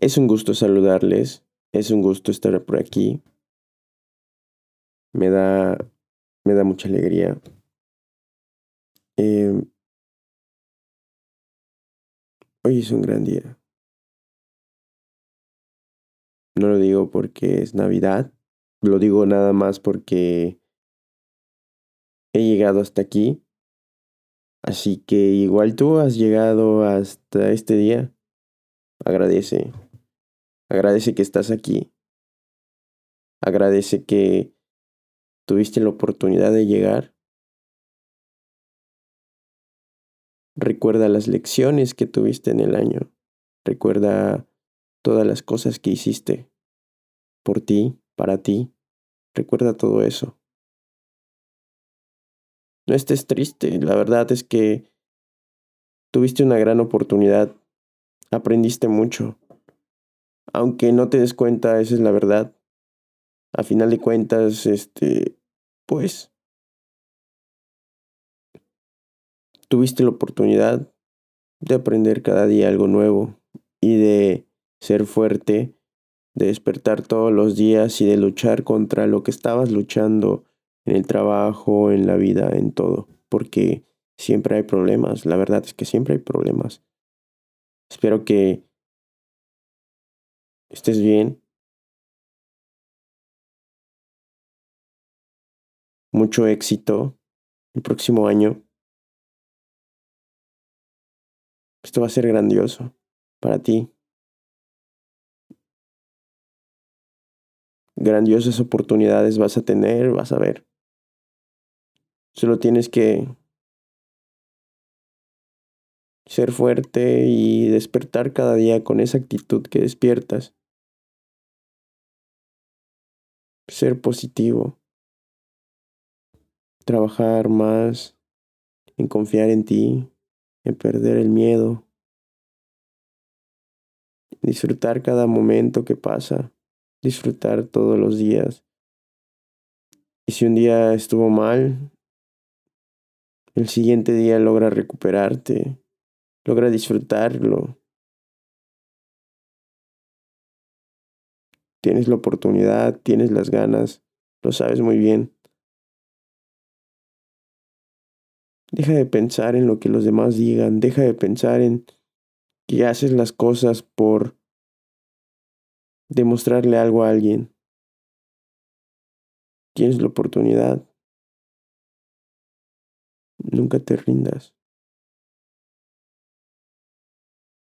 Es un gusto saludarles, es un gusto estar por aquí. Me da, me da mucha alegría. Eh, hoy es un gran día. No lo digo porque es Navidad, lo digo nada más porque he llegado hasta aquí. Así que igual tú has llegado hasta este día. Agradece. Agradece que estás aquí. Agradece que tuviste la oportunidad de llegar. Recuerda las lecciones que tuviste en el año. Recuerda todas las cosas que hiciste por ti, para ti. Recuerda todo eso. No estés triste, la verdad es que tuviste una gran oportunidad, aprendiste mucho, aunque no te des cuenta, esa es la verdad. A final de cuentas, este, pues, tuviste la oportunidad de aprender cada día algo nuevo y de ser fuerte, de despertar todos los días y de luchar contra lo que estabas luchando en el trabajo, en la vida, en todo, porque siempre hay problemas, la verdad es que siempre hay problemas. Espero que estés bien. Mucho éxito el próximo año. Esto va a ser grandioso para ti. Grandiosas oportunidades vas a tener, vas a ver. Solo tienes que ser fuerte y despertar cada día con esa actitud que despiertas. Ser positivo, trabajar más en confiar en ti, en perder el miedo, disfrutar cada momento que pasa, disfrutar todos los días. Y si un día estuvo mal, el siguiente día logra recuperarte, logra disfrutarlo. Tienes la oportunidad, tienes las ganas, lo sabes muy bien. Deja de pensar en lo que los demás digan, deja de pensar en que haces las cosas por demostrarle algo a alguien. Tienes la oportunidad. Nunca te rindas.